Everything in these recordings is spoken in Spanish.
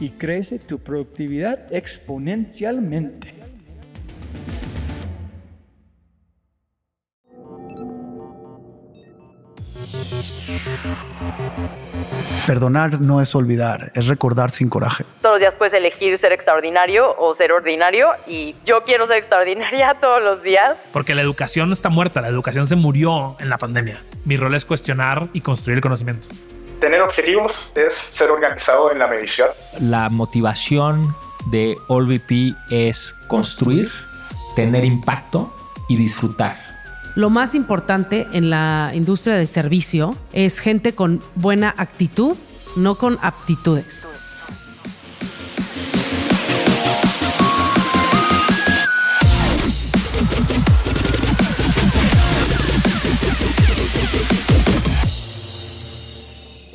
y crece tu productividad exponencialmente. Perdonar no es olvidar, es recordar sin coraje. Todos los días puedes elegir ser extraordinario o ser ordinario y yo quiero ser extraordinaria todos los días. Porque la educación no está muerta, la educación se murió en la pandemia. Mi rol es cuestionar y construir el conocimiento. Tener objetivos es ser organizado en la medición. La motivación de AllVP es construir, tener impacto y disfrutar. Lo más importante en la industria de servicio es gente con buena actitud, no con aptitudes.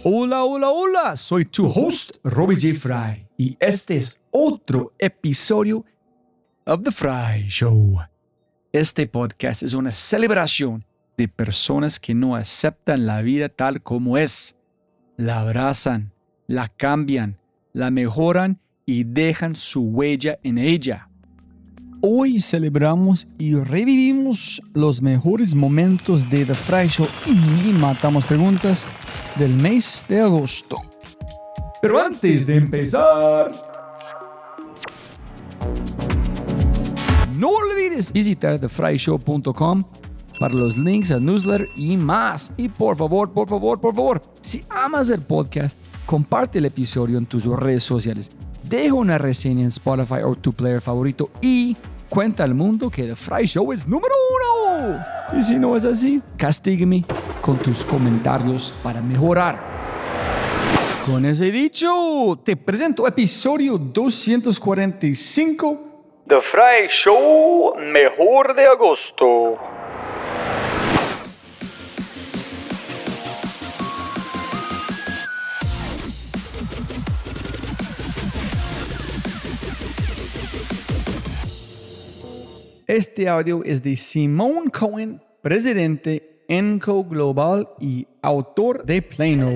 Hola, hola, hola, soy tu host, Robbie J. Fry, y este es otro episodio of The Fry Show. Este podcast es una celebración de personas que no aceptan la vida tal como es. La abrazan, la cambian, la mejoran y dejan su huella en ella. Hoy celebramos y revivimos los mejores momentos de The Fry Show y matamos preguntas del mes de agosto. Pero antes de empezar... No olvides visitar thefryshow.com para los links al newsletter y más. Y por favor, por favor, por favor, si amas el podcast, comparte el episodio en tus redes sociales. Deja una reseña en Spotify o tu player favorito y cuenta al mundo que The Fry Show es número uno. Y si no es así, castígame con tus comentarios para mejorar. Con ese dicho, te presento episodio 245 The Fry Show Mejor de Agosto. Este audio es de Simone Cohen, presidente Enco Global y autor de Plano.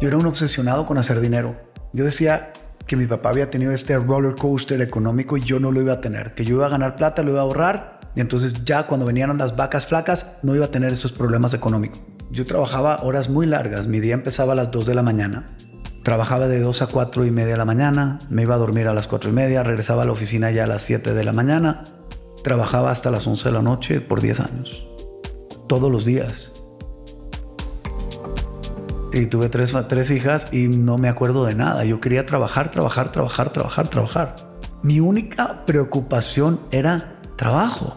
Yo era un obsesionado con hacer dinero. Yo decía que mi papá había tenido este roller coaster económico y yo no lo iba a tener, que yo iba a ganar plata, lo iba a ahorrar y entonces ya cuando venían las vacas flacas no iba a tener esos problemas económicos. Yo trabajaba horas muy largas, mi día empezaba a las 2 de la mañana, trabajaba de 2 a 4 y media de la mañana, me iba a dormir a las 4 y media, regresaba a la oficina ya a las 7 de la mañana, trabajaba hasta las 11 de la noche por 10 años, todos los días y tuve tres, tres hijas y no me acuerdo de nada. Yo quería trabajar, trabajar, trabajar, trabajar, trabajar. Mi única preocupación era trabajo.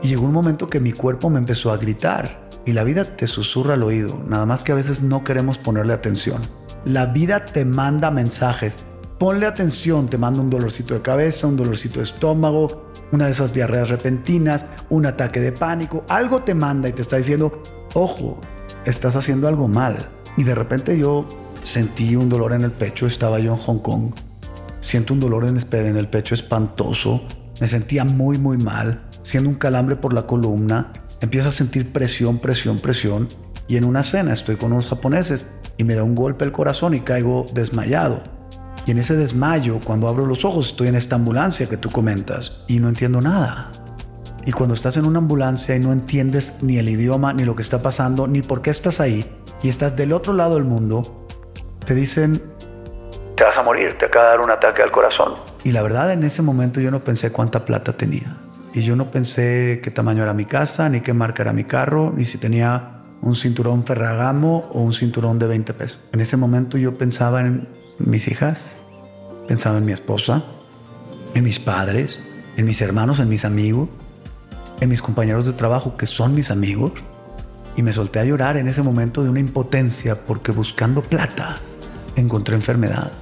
Y llegó un momento que mi cuerpo me empezó a gritar y la vida te susurra al oído, nada más que a veces no queremos ponerle atención. La vida te manda mensajes. Ponle atención, te manda un dolorcito de cabeza, un dolorcito de estómago, una de esas diarreas repentinas, un ataque de pánico, algo te manda y te está diciendo, ojo, estás haciendo algo mal. Y de repente yo sentí un dolor en el pecho, estaba yo en Hong Kong, siento un dolor en el pecho espantoso, me sentía muy muy mal, siendo un calambre por la columna, empiezo a sentir presión, presión, presión, y en una cena estoy con unos japoneses y me da un golpe el corazón y caigo desmayado. Y en ese desmayo, cuando abro los ojos, estoy en esta ambulancia que tú comentas y no entiendo nada. Y cuando estás en una ambulancia y no entiendes ni el idioma, ni lo que está pasando, ni por qué estás ahí, y estás del otro lado del mundo, te dicen, te vas a morir, te acaba de dar un ataque al corazón. Y la verdad, en ese momento yo no pensé cuánta plata tenía. Y yo no pensé qué tamaño era mi casa, ni qué marca era mi carro, ni si tenía un cinturón Ferragamo o un cinturón de 20 pesos. En ese momento yo pensaba en mis hijas, pensaba en mi esposa, en mis padres, en mis hermanos, en mis amigos, en mis compañeros de trabajo que son mis amigos. Y me solté a llorar en ese momento de una impotencia porque buscando plata encontré enfermedad.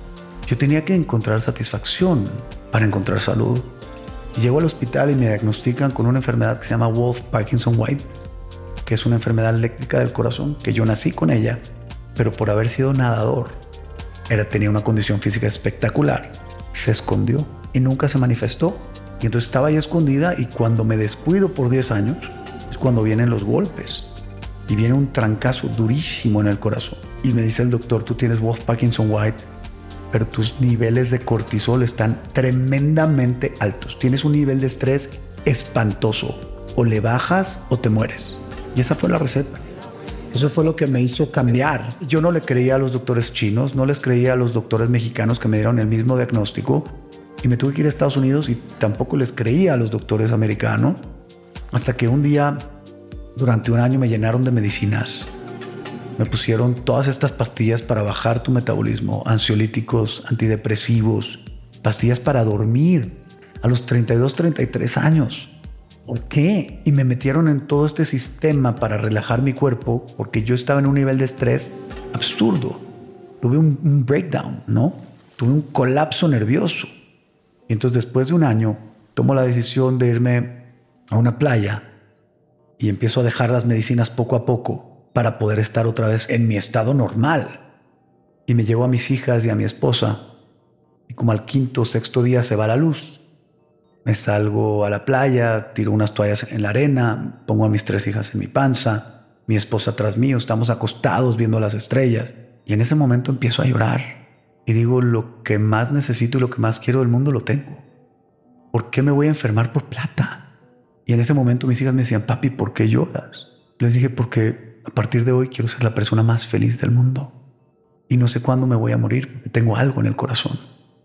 Yo tenía que encontrar satisfacción para encontrar salud. Llego al hospital y me diagnostican con una enfermedad que se llama Wolf Parkinson White que es una enfermedad eléctrica del corazón, que yo nací con ella, pero por haber sido nadador, era, tenía una condición física espectacular, se escondió y nunca se manifestó. Y entonces estaba ahí escondida y cuando me descuido por 10 años, es cuando vienen los golpes. Y viene un trancazo durísimo en el corazón. Y me dice el doctor, tú tienes Wolf Parkinson White, pero tus niveles de cortisol están tremendamente altos. Tienes un nivel de estrés espantoso. O le bajas o te mueres. Esa fue la receta. Eso fue lo que me hizo cambiar. Yo no le creía a los doctores chinos, no les creía a los doctores mexicanos que me dieron el mismo diagnóstico y me tuve que ir a Estados Unidos y tampoco les creía a los doctores americanos hasta que un día durante un año me llenaron de medicinas. Me pusieron todas estas pastillas para bajar tu metabolismo, ansiolíticos, antidepresivos, pastillas para dormir a los 32, 33 años. ¿Por qué? Y me metieron en todo este sistema para relajar mi cuerpo porque yo estaba en un nivel de estrés absurdo. Tuve un, breakdown, ¿no? Tuve un colapso nervioso. Y entonces después de un año tomo la decisión de irme a una playa y empiezo a dejar las medicinas poco a poco para poder estar otra vez en mi estado normal. Y me llevo a mis hijas y a mi esposa. Y como al quinto o sexto día se va la luz me salgo a la playa, tiro unas toallas en la arena, pongo a mis tres hijas en mi panza, mi esposa tras mío, estamos acostados viendo las estrellas. Y en ese momento empiezo a llorar y digo, lo que más necesito y lo que más quiero del mundo lo tengo. ¿Por qué me voy a enfermar por plata? Y en ese momento mis hijas me decían, papi, ¿por qué lloras? Les dije, porque a partir de hoy quiero ser la persona más feliz del mundo. Y no sé cuándo me voy a morir, tengo algo en el corazón.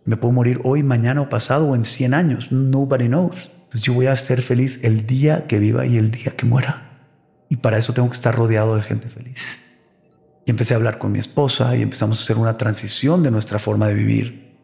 Me puedo morir hoy, mañana o pasado o en 100 años. Nobody knows. Entonces yo voy a ser feliz el día que viva y el día que muera. Y para eso tengo que estar rodeado de gente feliz. Y empecé a hablar con mi esposa y empezamos a hacer una transición de nuestra forma de vivir.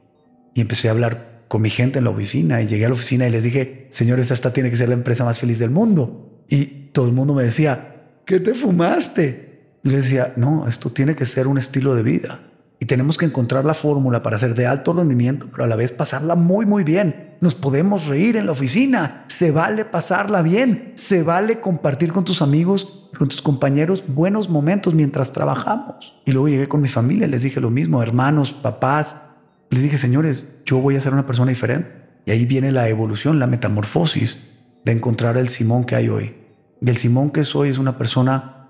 Y empecé a hablar con mi gente en la oficina y llegué a la oficina y les dije, señores, esta tiene que ser la empresa más feliz del mundo. Y todo el mundo me decía, ¿qué te fumaste? Y les decía, no, esto tiene que ser un estilo de vida. Y tenemos que encontrar la fórmula para ser de alto rendimiento, pero a la vez pasarla muy, muy bien. Nos podemos reír en la oficina. Se vale pasarla bien. Se vale compartir con tus amigos, con tus compañeros buenos momentos mientras trabajamos. Y luego llegué con mi familia, les dije lo mismo, hermanos, papás. Les dije, señores, yo voy a ser una persona diferente. Y ahí viene la evolución, la metamorfosis de encontrar el Simón que hay hoy. Y el Simón que soy es una persona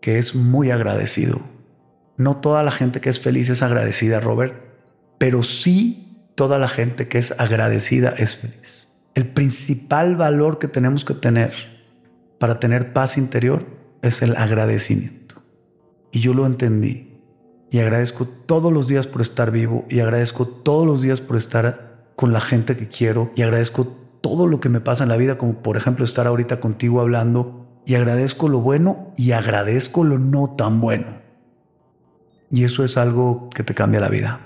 que es muy agradecido no toda la gente que es feliz es agradecida, Robert, pero sí toda la gente que es agradecida es feliz. El principal valor que tenemos que tener para tener paz interior es el agradecimiento. Y yo lo entendí. Y agradezco todos los días por estar vivo y agradezco todos los días por estar con la gente que quiero y agradezco todo lo que me pasa en la vida, como por ejemplo estar ahorita contigo hablando y agradezco lo bueno y agradezco lo no tan bueno. Y eso es algo que te cambia la vida.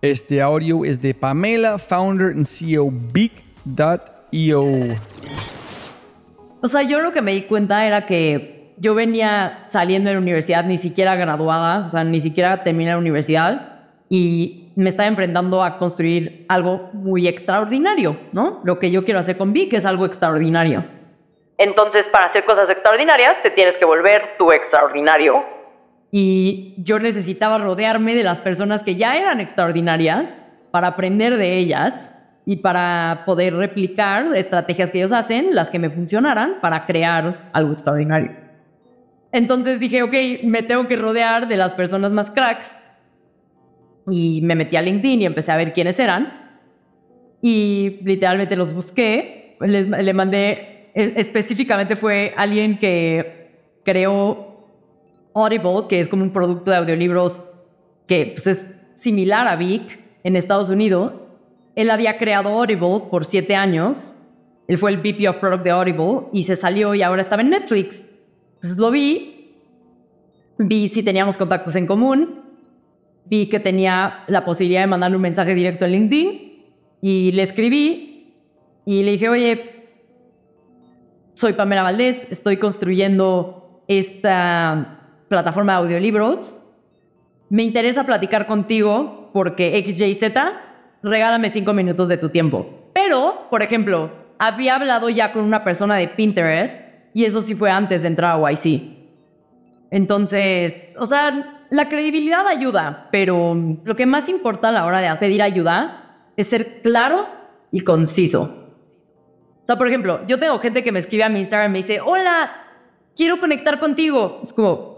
Este audio es de Pamela, founder and CEO Big.io. O sea, yo lo que me di cuenta era que yo venía saliendo de la universidad, ni siquiera graduada, o sea, ni siquiera terminé la universidad y me estaba enfrentando a construir algo muy extraordinario, ¿no? Lo que yo quiero hacer con Vic es algo extraordinario. Entonces, para hacer cosas extraordinarias, te tienes que volver tú extraordinario. Y yo necesitaba rodearme de las personas que ya eran extraordinarias para aprender de ellas y para poder replicar estrategias que ellos hacen, las que me funcionaran, para crear algo extraordinario. Entonces dije, ok, me tengo que rodear de las personas más cracks. Y me metí a LinkedIn y empecé a ver quiénes eran. Y literalmente los busqué. Les, le mandé, e, específicamente fue alguien que creó Audible, que es como un producto de audiolibros que pues, es similar a Vic en Estados Unidos él había creado Audible por siete años. Él fue el VP of Product de Audible y se salió y ahora estaba en Netflix. Entonces lo vi, vi si teníamos contactos en común, vi que tenía la posibilidad de mandarle un mensaje directo en LinkedIn y le escribí y le dije, oye, soy Pamela Valdés, estoy construyendo esta plataforma de audiolibros. Me interesa platicar contigo porque XYZ regálame cinco minutos de tu tiempo. Pero, por ejemplo, había hablado ya con una persona de Pinterest y eso sí fue antes de entrar a YC. Entonces, o sea, la credibilidad ayuda, pero lo que más importa a la hora de pedir ayuda es ser claro y conciso. O sea, por ejemplo, yo tengo gente que me escribe a mi Instagram y me dice, hola, quiero conectar contigo. Es como,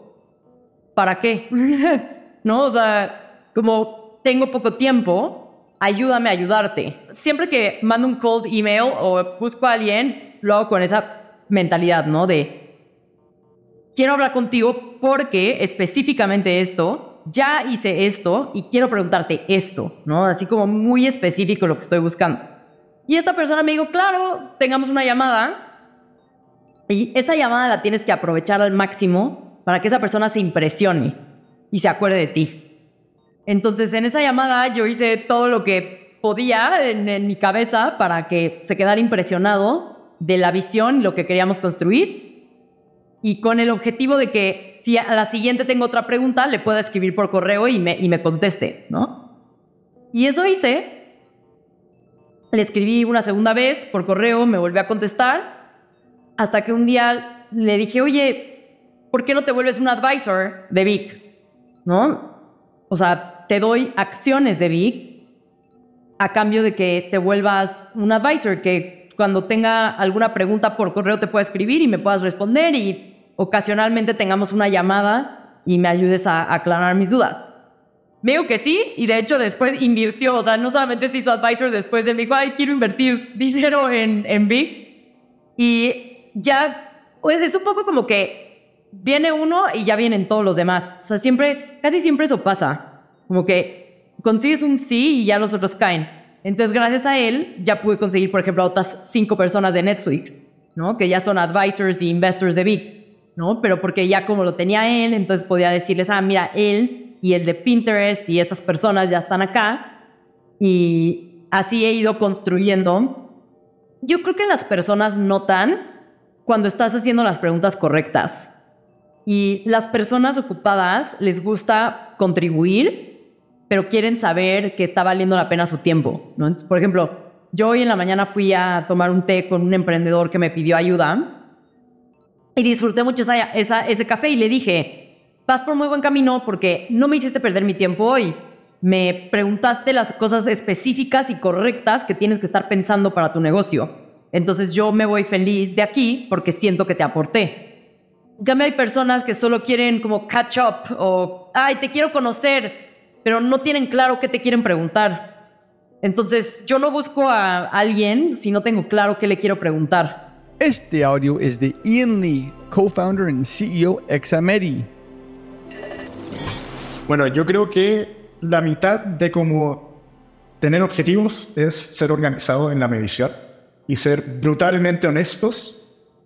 ¿para qué? ¿No? O sea, como tengo poco tiempo, ayúdame a ayudarte. Siempre que mando un cold email o busco a alguien, lo hago con esa mentalidad, ¿no? De, quiero hablar contigo porque específicamente esto, ya hice esto y quiero preguntarte esto, ¿no? Así como muy específico lo que estoy buscando. Y esta persona me dijo, claro, tengamos una llamada. Y esa llamada la tienes que aprovechar al máximo para que esa persona se impresione y se acuerde de ti. Entonces, en esa llamada yo hice todo lo que podía en, mi cabeza para que se quedara impresionado de la visión, lo que queríamos construir, y con el objetivo de que si a la siguiente tengo otra pregunta, le pueda escribir por correo y me, y me conteste, ¿no? Y eso hice. Le escribí una segunda vez por correo, me volvió a contestar, hasta que un día le dije, oye, ¿por qué no te vuelves un advisor de Vic? ¿No? O sea, te doy acciones de Vic a cambio de que te vuelvas un advisor, que cuando tenga alguna pregunta por correo te pueda escribir y me puedas responder y ocasionalmente tengamos una llamada y me ayudes a aclarar mis dudas. Me dijo que sí, y de hecho después invirtió, o sea, no solamente se hizo advisor después de dijo, ay, quiero invertir dinero en, en Big. Y ya, pues es un poco como que viene uno y ya vienen todos los demás. O sea, siempre, casi siempre eso pasa. Como que consigues un sí y ya los otros caen. Entonces, gracias a él, ya pude conseguir, por ejemplo, a otras cinco personas de Netflix, ¿no? Que ya son advisors y investors de Big, ¿no? Pero porque ya como lo tenía él, entonces podía decirles, ah, mira, él y el de Pinterest y estas personas ya están acá. Y así he ido construyendo. Yo creo que las personas notan cuando estás haciendo las preguntas correctas. Y las personas ocupadas les gusta contribuir, pero quieren saber que está valiendo la pena su tiempo. por ejemplo, yo hoy en la mañana fui a tomar un té con un emprendedor que me pidió ayuda y disfruté mucho ese café y le dije, vas por muy buen camino porque no me hiciste perder mi tiempo hoy. Me preguntaste las cosas específicas y correctas que tienes que estar pensando para tu negocio. Entonces yo me voy feliz de aquí porque siento que te aporté. En cambio, hay personas que solo quieren como catch up o, ay, te quiero conocer, pero no tienen claro qué te quieren preguntar. Entonces, yo no busco a alguien si no tengo claro qué le quiero preguntar. Este audio es de Ian Lee, co-founder y CEO Examedi. Bueno, yo creo que la mitad de cómo tener objetivos es ser organizado en la medición y ser brutalmente honestos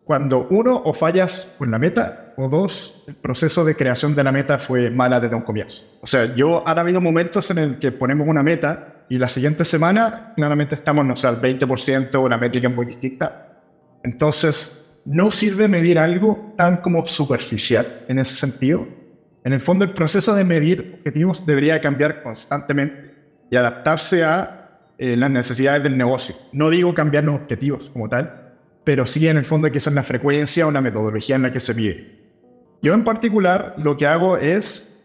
cuando uno o fallas con la meta o dos, el proceso de creación de la meta fue mala desde un comienzo. O sea, yo han habido momentos en el que ponemos una meta y la siguiente semana claramente estamos, no sé, al 20% o una métrica muy distinta. Entonces, no sirve medir algo tan como superficial en ese sentido. En el fondo, el proceso de medir objetivos debería cambiar constantemente y adaptarse a eh, las necesidades del negocio. No digo cambiar los objetivos como tal, pero sí en el fondo que es la frecuencia o la metodología en la que se mide. Yo en particular lo que hago es,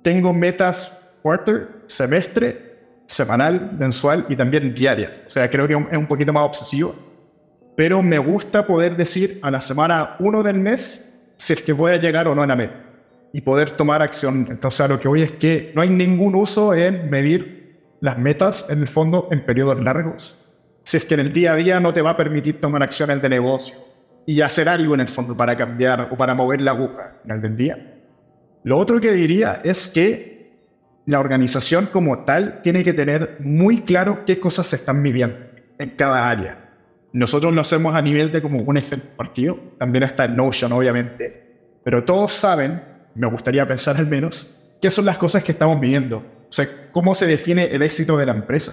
tengo metas quarter, semestre, semanal, mensual y también diarias. O sea, creo que es un poquito más obsesivo, pero me gusta poder decir a la semana 1 del mes si es que voy a llegar o no a la meta y poder tomar acción. Entonces, a lo que voy es que no hay ningún uso en medir las metas en el fondo en periodos largos. Si es que en el día a día no te va a permitir tomar acciones de negocio y hacer algo en el fondo para cambiar o para mover la aguja en el día. Lo otro que diría es que la organización como tal tiene que tener muy claro qué cosas se están midiendo en cada área. Nosotros lo hacemos a nivel de como un Excel partido, también está en Notion obviamente, pero todos saben me gustaría pensar al menos, qué son las cosas que estamos viviendo. O sea, cómo se define el éxito de la empresa.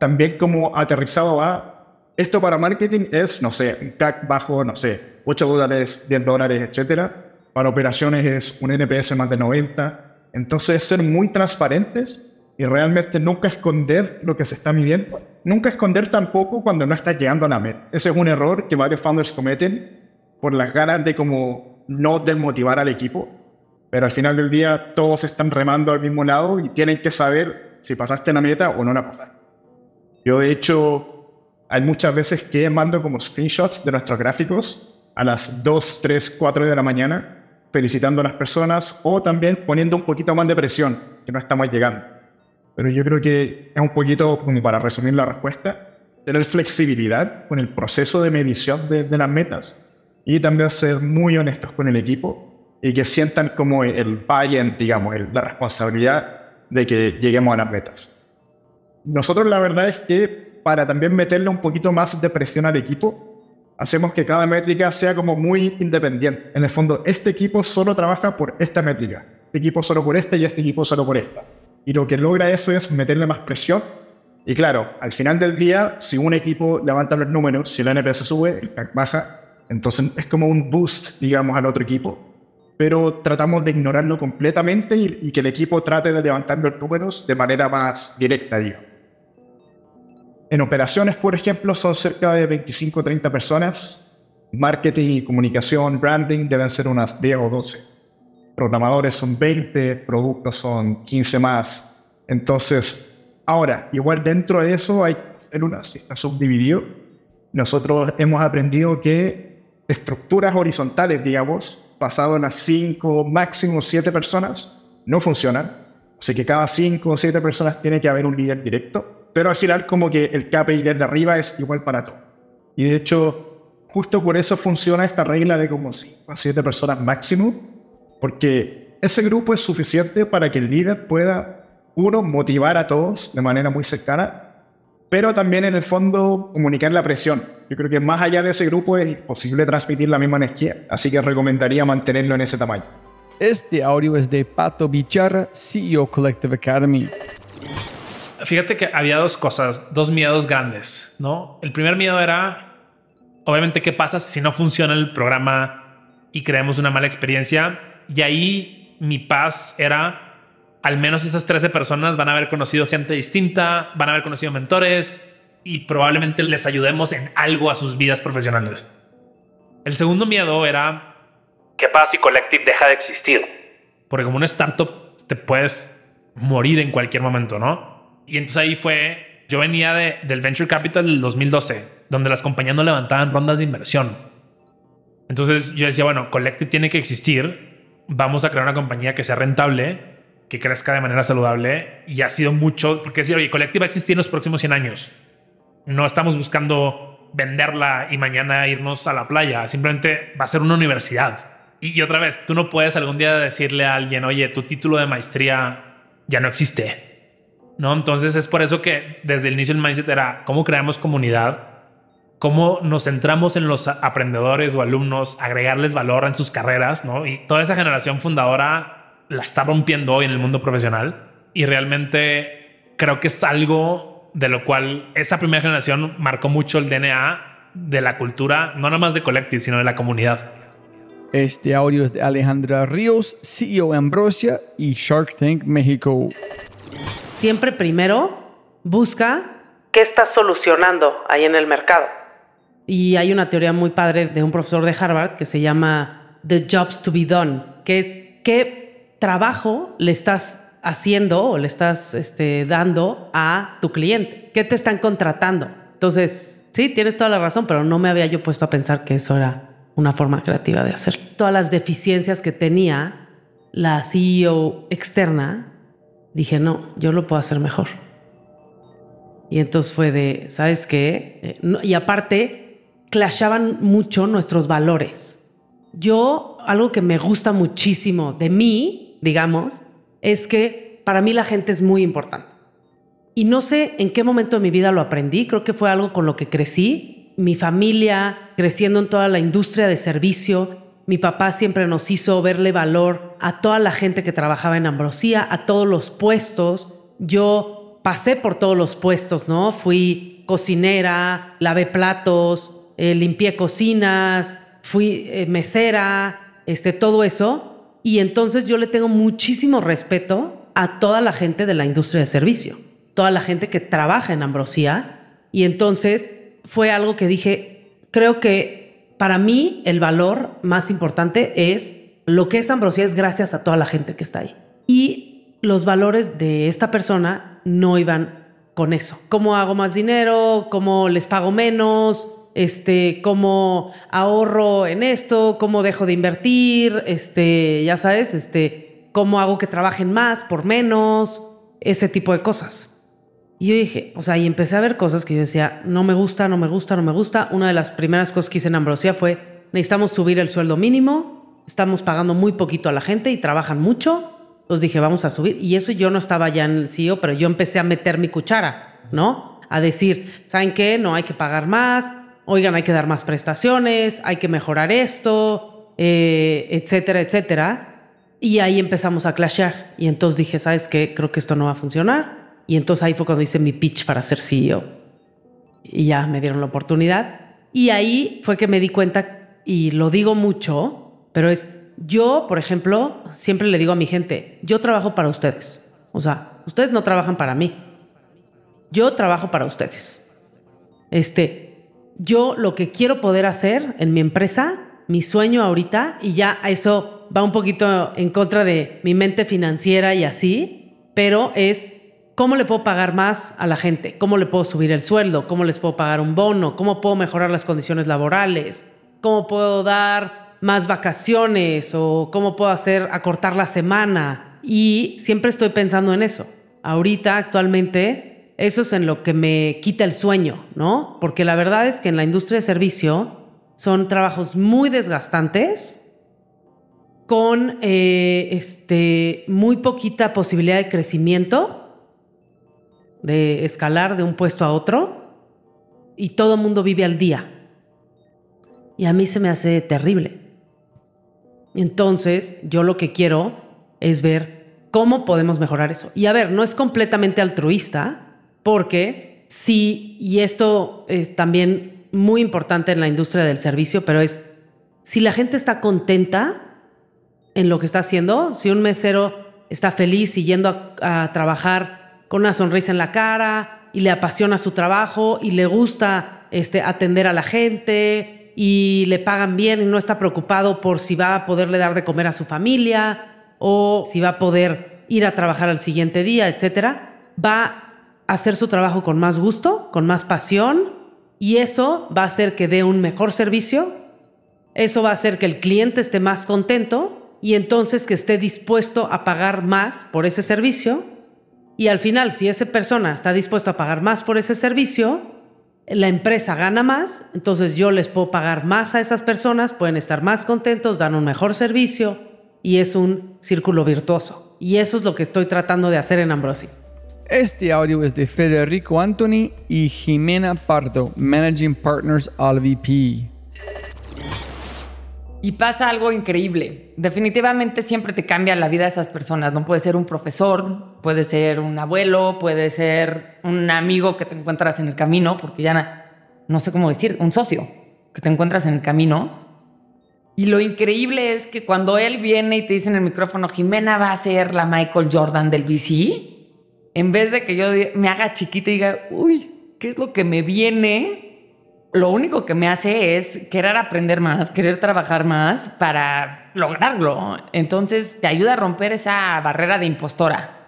También como aterrizado a, esto para marketing es, no sé, un CAC bajo, no sé, 8 dólares, 10 dólares, etcétera. Para operaciones es un NPS más de 90. Entonces, ser muy transparentes y realmente nunca esconder lo que se está midiendo. Nunca esconder tampoco cuando no estás llegando a la meta. Ese es un error que varios founders cometen por las ganas de como no desmotivar al equipo pero al final del día todos están remando al mismo lado y tienen que saber si pasaste la meta o no la pasaste. Yo de hecho hay muchas veces que mando como screenshots de nuestros gráficos a las 2, 3, 4 de la mañana felicitando a las personas o también poniendo un poquito más de presión que no estamos llegando. Pero yo creo que es un poquito, como para resumir la respuesta, tener flexibilidad con el proceso de medición de, de las metas y también ser muy honestos con el equipo y que sientan como el buy digamos, la responsabilidad de que lleguemos a las metas. Nosotros la verdad es que para también meterle un poquito más de presión al equipo, hacemos que cada métrica sea como muy independiente. En el fondo, este equipo solo trabaja por esta métrica, este equipo solo por esta y este equipo solo por esta. Y lo que logra eso es meterle más presión. Y claro, al final del día, si un equipo levanta los números, si el NPS sube, el CAC baja, entonces es como un boost, digamos, al otro equipo pero tratamos de ignorarlo completamente y, que el equipo trate de levantar los números de manera más directa, digamos. En operaciones, por ejemplo, son cerca de 25 o 30 personas. Marketing y comunicación, branding deben ser unas 10 o 12. Programadores son 20, productos son 15 más. Entonces, ahora, igual dentro de eso hay células, está subdividido. Nosotros hemos aprendido que estructuras horizontales, digamos, pasado en las 5, máximo 7 personas, no funcionan. Así que cada 5 o 7 personas tiene que haber un líder directo. Pero al final como que el KPI desde arriba es igual para todo. Y de hecho, justo por eso funciona esta regla de como 5 a 7 personas máximo. Porque ese grupo es suficiente para que el líder pueda, uno, motivar a todos de manera muy cercana pero también en el fondo comunicar la presión. Yo creo que más allá de ese grupo es imposible transmitir la misma energía, así que recomendaría mantenerlo en ese tamaño. Este audio es de Pato Bicharra, CEO Collective Academy. Fíjate que había dos cosas, dos miedos grandes, ¿no? El primer miedo era, obviamente, ¿qué pasa si no funciona el programa y creamos una mala experiencia? Y ahí mi paz era al menos esas 13 personas van a haber conocido gente distinta, van a haber conocido mentores y probablemente les ayudemos en algo a sus vidas profesionales. El segundo miedo era, ¿qué pasa si Collective deja de existir? Porque como una startup te puedes morir en cualquier momento, ¿no? Y entonces ahí fue, yo venía de, del Venture Capital del 2012, donde las compañías no levantaban rondas de inversión. Entonces yo decía, bueno, Collective tiene que existir, vamos a crear una compañía que sea rentable que crezca de manera saludable y ha sido mucho, porque decir, oye, Collective va a existir en los próximos 100 años. No estamos buscando venderla y mañana irnos a la playa, simplemente va a ser una universidad. Y, otra vez, tú no puedes algún día decirle a alguien, oye, tu título de maestría ya no existe. ¿No? Entonces es por eso que desde el inicio el mindset era cómo creamos comunidad, cómo nos centramos en los aprendedores o alumnos, agregarles valor en sus carreras, ¿no? Y toda esa generación fundadora la está rompiendo hoy en el mundo profesional y realmente creo que es algo de lo cual esa primera generación marcó mucho el DNA de la cultura, no nada más de Collective, sino de la comunidad. Este audio es de Alejandra Ríos, CEO Ambrosia y Shark Tank México. Siempre primero busca qué estás solucionando ahí en el mercado. Y hay una teoría muy padre de un profesor de Harvard que se llama The Jobs to be Done, que es qué trabajo le estás haciendo o le estás este, dando a tu cliente, qué te están contratando. Entonces, sí, tienes toda la razón, pero no me había yo puesto a pensar que eso era una forma creativa de hacer. Todas las deficiencias que tenía la CEO externa, dije, no, yo lo puedo hacer mejor. Y entonces fue de, ¿sabes qué? Eh, y aparte, clashaban mucho nuestros valores. Yo, algo que me gusta muchísimo de mí, digamos, es que para mí la gente es muy importante. Y no sé en qué momento de mi vida lo aprendí, creo que fue algo con lo que crecí. Mi familia, creciendo en toda la industria de servicio, mi papá siempre nos hizo verle valor a toda la gente que trabajaba en Ambrosía, a todos los puestos. Yo pasé por todos los puestos, ¿no? Fui cocinera, lavé platos, eh, limpié cocinas, fui eh, mesera, este, todo eso. Y entonces yo le tengo muchísimo respeto a toda la gente de la industria de servicio, toda la gente que trabaja en Ambrosía. Y entonces fue algo que dije, creo que para mí el valor más importante es lo que es Ambrosía es gracias a toda la gente que está ahí. Y los valores de esta persona no iban con eso. ¿Cómo hago más dinero? ¿Cómo les pago menos? Este, cómo ahorro en esto, cómo dejo de invertir, este, ya sabes, este, cómo hago que trabajen más por menos, ese tipo de cosas. Y yo dije, o sea, y empecé a ver cosas que yo decía, no me gusta, no me gusta, no me gusta. Una de las primeras cosas que hice en Ambrosía fue, necesitamos subir el sueldo mínimo, estamos pagando muy poquito a la gente y trabajan mucho. Entonces dije, vamos a subir. Y eso yo no estaba ya en el CEO, pero yo empecé a meter mi cuchara, ¿no? A decir, ¿saben qué? No hay que pagar más, oigan, hay que dar más prestaciones, hay que mejorar esto, eh, etcétera, etcétera. Y ahí empezamos a clashear. Y entonces dije, ¿sabes qué? Creo que esto no va a funcionar. Y entonces ahí fue cuando hice mi pitch para ser CEO. Y ya me dieron la oportunidad. Y ahí fue que me di cuenta, y lo digo mucho, pero es, yo, por ejemplo, siempre le digo a mi gente, yo trabajo para ustedes. O sea, ustedes no trabajan para mí. Yo trabajo para ustedes. Este, yo lo que quiero poder hacer en mi empresa, mi sueño ahorita, y ya eso va un poquito en contra de mi mente financiera y así, pero es cómo le puedo pagar más a la gente, cómo le puedo subir el sueldo, cómo les puedo pagar un bono, cómo puedo mejorar las condiciones laborales, cómo puedo dar más vacaciones o cómo puedo hacer acortar la semana. Y siempre estoy pensando en eso. Ahorita, actualmente, eso es en lo que me quita el sueño, ¿no? Porque la verdad es que en la industria de servicio son trabajos muy desgastantes, con eh, este, muy poquita posibilidad de crecimiento, de escalar de un puesto a otro, y todo el mundo vive al día. Y a mí se me hace terrible. Entonces, yo lo que quiero es ver cómo podemos mejorar eso. Y a ver, no es completamente altruista, porque sí, y esto es también muy importante en la industria del servicio, pero es, si la gente está contenta en lo que está haciendo, si un mesero está feliz y yendo a, a trabajar con una sonrisa en la cara y le apasiona su trabajo y le gusta este, atender a la gente y le pagan bien y no está preocupado por si va a poderle dar de comer a su familia o si va a poder ir a trabajar al siguiente día, etcétera, va a hacer su trabajo con más gusto, con más pasión y eso va a hacer que dé un mejor servicio, eso va a hacer que el cliente esté más contento y entonces que esté dispuesto a pagar más por ese servicio y al final, si esa persona está dispuesta a pagar más por ese servicio, la empresa gana más, entonces yo les puedo pagar más a esas personas, pueden estar más contentos, dan un mejor servicio y es un círculo virtuoso. Y eso es lo que estoy tratando de hacer en Ambrosi. Este audio es de Federico Anthony y Jimena Pardo, Managing Partners AlVP. Y pasa algo increíble. Definitivamente siempre te cambia la vida de esas personas. No puede ser un profesor, puede ser un abuelo, puede ser un amigo que te encuentras en el camino, porque ya no sé cómo decir, un socio que te encuentras en el camino. Y lo increíble es que cuando él viene y te dice en el micrófono, Jimena va a ser la Michael Jordan del VC, en vez de que yo me haga chiquita y diga, uy, ¿qué es lo que me viene? Lo único que me hace es querer aprender más, querer trabajar más para lograrlo. Entonces te ayuda a romper esa barrera de impostora.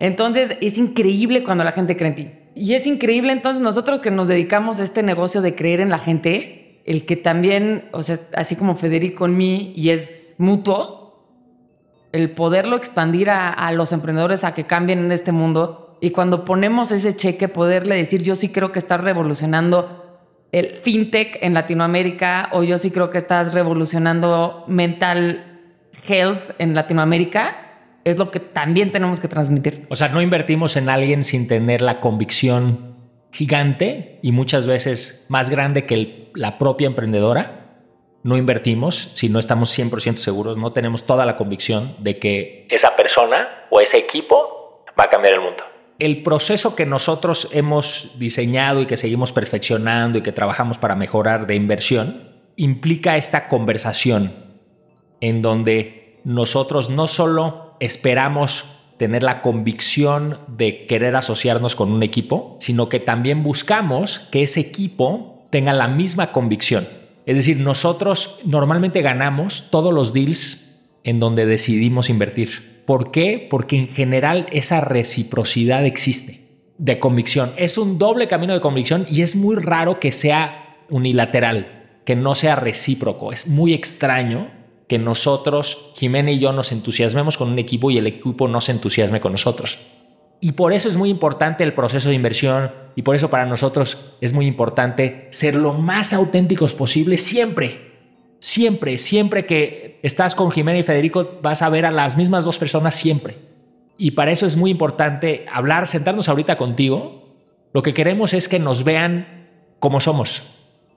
Entonces es increíble cuando la gente cree en ti. Y es increíble entonces nosotros que nos dedicamos a este negocio de creer en la gente, el que también, o sea, así como Federico en mí y es mutuo, el poderlo expandir a, los emprendedores a que cambien en este mundo y cuando ponemos ese cheque poderle decir yo sí creo que estás revolucionando el fintech en Latinoamérica o yo sí creo que estás revolucionando mental health en Latinoamérica es lo que también tenemos que transmitir. O sea, no invertimos en alguien sin tener la convicción gigante y muchas veces más grande que la propia emprendedora no invertimos si no estamos 100% seguros, no tenemos toda la convicción de que esa persona o ese equipo va a cambiar el mundo. El proceso que nosotros hemos diseñado y que seguimos perfeccionando y que trabajamos para mejorar de inversión implica esta conversación en donde nosotros no solo esperamos tener la convicción de querer asociarnos con un equipo, sino que también buscamos que ese equipo tenga la misma convicción es decir, nosotros normalmente ganamos todos los deals en donde decidimos invertir. ¿Por qué? Porque en general esa reciprocidad existe de convicción. Es un doble camino de convicción y es muy raro que sea unilateral, que no sea recíproco. Es muy extraño que nosotros, Jimena y yo, nos entusiasmemos con un equipo y el equipo no se entusiasme con nosotros. Y por eso es muy importante el proceso de inversión y por eso para nosotros es muy importante ser lo más auténticos posible siempre. Siempre, siempre que estás con Jimena y Federico vas a ver a las mismas dos personas siempre. Y para eso es muy importante hablar, sentarnos ahorita contigo. Lo que queremos es que nos vean como somos,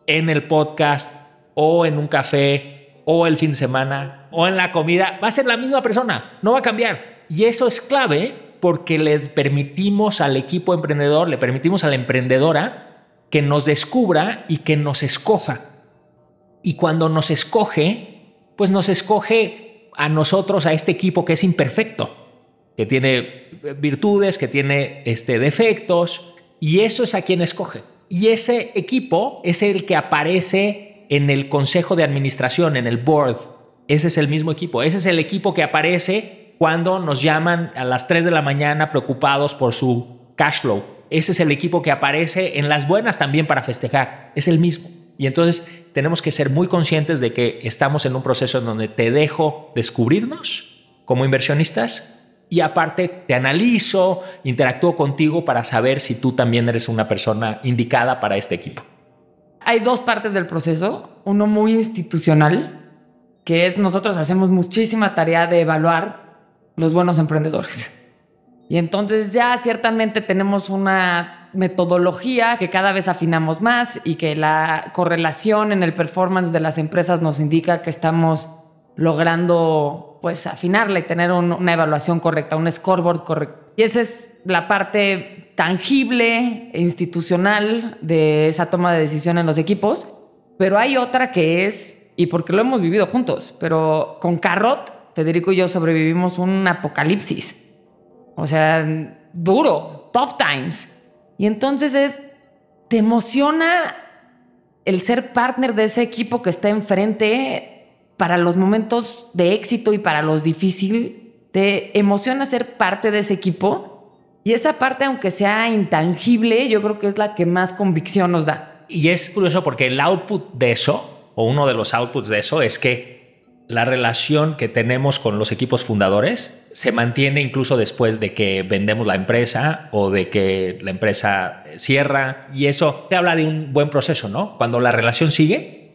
en el podcast o en un café o el fin de semana o en la comida. Va a ser la misma persona, no va a cambiar. Y eso es clave porque le permitimos al equipo emprendedor, le permitimos a la emprendedora que nos descubra y que nos escoja. Y cuando nos escoge, pues nos escoge a nosotros, a este equipo que es imperfecto, que tiene virtudes, que tiene este, defectos, y eso es a quien escoge. Y ese equipo es el que aparece en el consejo de administración, en el board. Ese es el mismo equipo. Ese es el equipo que aparece cuando nos llaman a las 3 de la mañana preocupados por su cash flow. Ese es el equipo que aparece en las buenas también para festejar. Es el mismo. Y entonces tenemos que ser muy conscientes de que estamos en un proceso en donde te dejo descubrirnos como inversionistas y aparte te analizo, interactúo contigo para saber si tú también eres una persona indicada para este equipo. Hay dos partes del proceso. Uno muy institucional, que es nosotros hacemos muchísima tarea de evaluar los buenos emprendedores. Y entonces ya ciertamente tenemos una metodología que cada vez afinamos más y que la correlación en el performance de las empresas nos indica que estamos logrando pues afinarla y tener una evaluación correcta, un scoreboard correcto. Y esa es la parte tangible e institucional de esa toma de decisión en los equipos, pero hay otra que es, y porque lo hemos vivido juntos, pero con Carrot Federico y yo sobrevivimos un apocalipsis. O sea, duro, tough times. Y entonces es, te emociona el ser partner de ese equipo que está enfrente para los momentos de éxito y para los difíciles. Te emociona ser parte de ese equipo. Y esa parte, aunque sea intangible, yo creo que es la que más convicción nos da. Y es curioso porque el output de eso, o uno de los outputs de eso, es que la relación que tenemos con los equipos fundadores se mantiene incluso después de que vendemos la empresa o de que la empresa cierra. Y eso te habla de un buen proceso, ¿no? Cuando la relación sigue,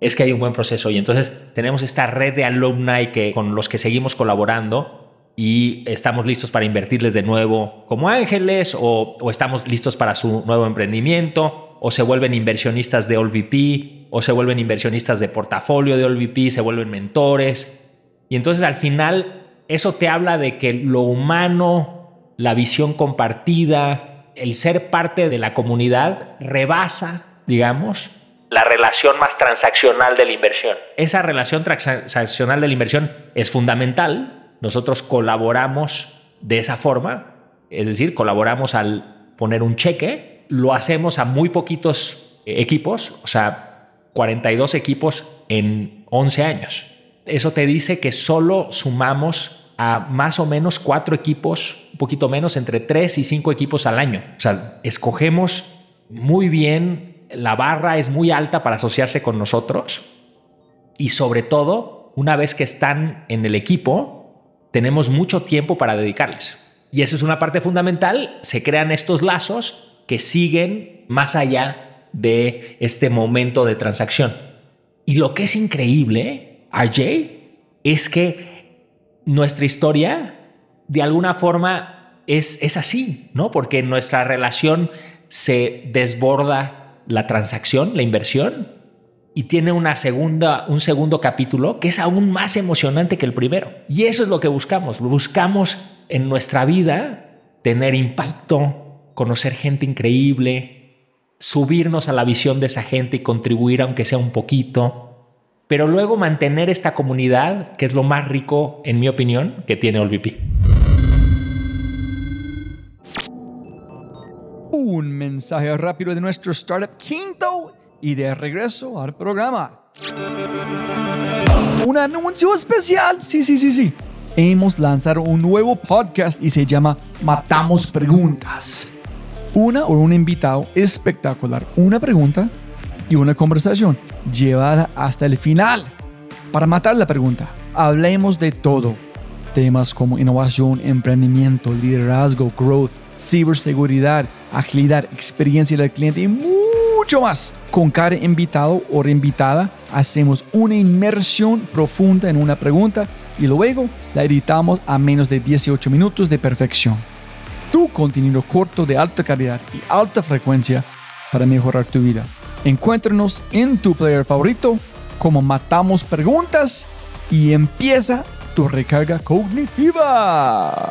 es que hay un buen proceso. Y entonces tenemos esta red de alumni que, con los que seguimos colaborando y estamos listos para invertirles de nuevo como ángeles o, o estamos listos para su nuevo emprendimiento o se vuelven inversionistas de OLVP o se vuelven inversionistas de portafolio de OLVP, se vuelven mentores. Y entonces al final eso te habla de que lo humano, la visión compartida, el ser parte de la comunidad rebasa digamos, la relación más transaccional de la inversión. Esa relación transaccional de la inversión es fundamental. Nosotros colaboramos de esa forma, es decir, colaboramos al poner un cheque, lo hacemos a muy poquitos equipos, o sea, 42 equipos en 11 años. Eso te dice que solo sumamos a más o menos cuatro equipos, un poquito menos, entre tres y cinco equipos al año. O sea, escogemos muy bien la barra es muy alta para asociarse con nosotros y sobre todo, una vez que están en el equipo, tenemos mucho tiempo para dedicarles. Y esa es una parte fundamental, se crean estos lazos que siguen más allá de este momento de transacción. Y lo que es increíble, RJ, es que nuestra historia de alguna forma es, es así, ¿no? Porque nuestra relación se desborda la transacción, la inversión, y tiene una segunda, un segundo capítulo que es aún más emocionante que el primero. Y eso es lo que buscamos. Buscamos en nuestra vida tener impacto, conocer gente increíble, subirnos a la visión de esa gente y contribuir aunque sea un poquito, pero luego mantener esta comunidad, que es lo más rico, en mi opinión, que tiene OLVP. un mensaje rápido de nuestro startup quinto y de regreso al programa. Un anuncio especial, sí, sí, sí, sí. Hemos lanzado un nuevo podcast y se llama Matamos Preguntas. Una o un invitado espectacular, una pregunta y una conversación llevada hasta el final. Para matar la pregunta, hablemos de todo. Temas como innovación, emprendimiento, liderazgo, growth, ciberseguridad, agilidad, experiencia del cliente y mucho más. Con cada invitado o reinvitada hacemos una inmersión profunda en una pregunta y luego la editamos a menos de 18 minutos de perfección. Tu contenido corto de alta calidad y alta frecuencia para mejorar tu vida. Encuéntranos en tu player favorito como Matamos Preguntas y empieza tu recarga cognitiva.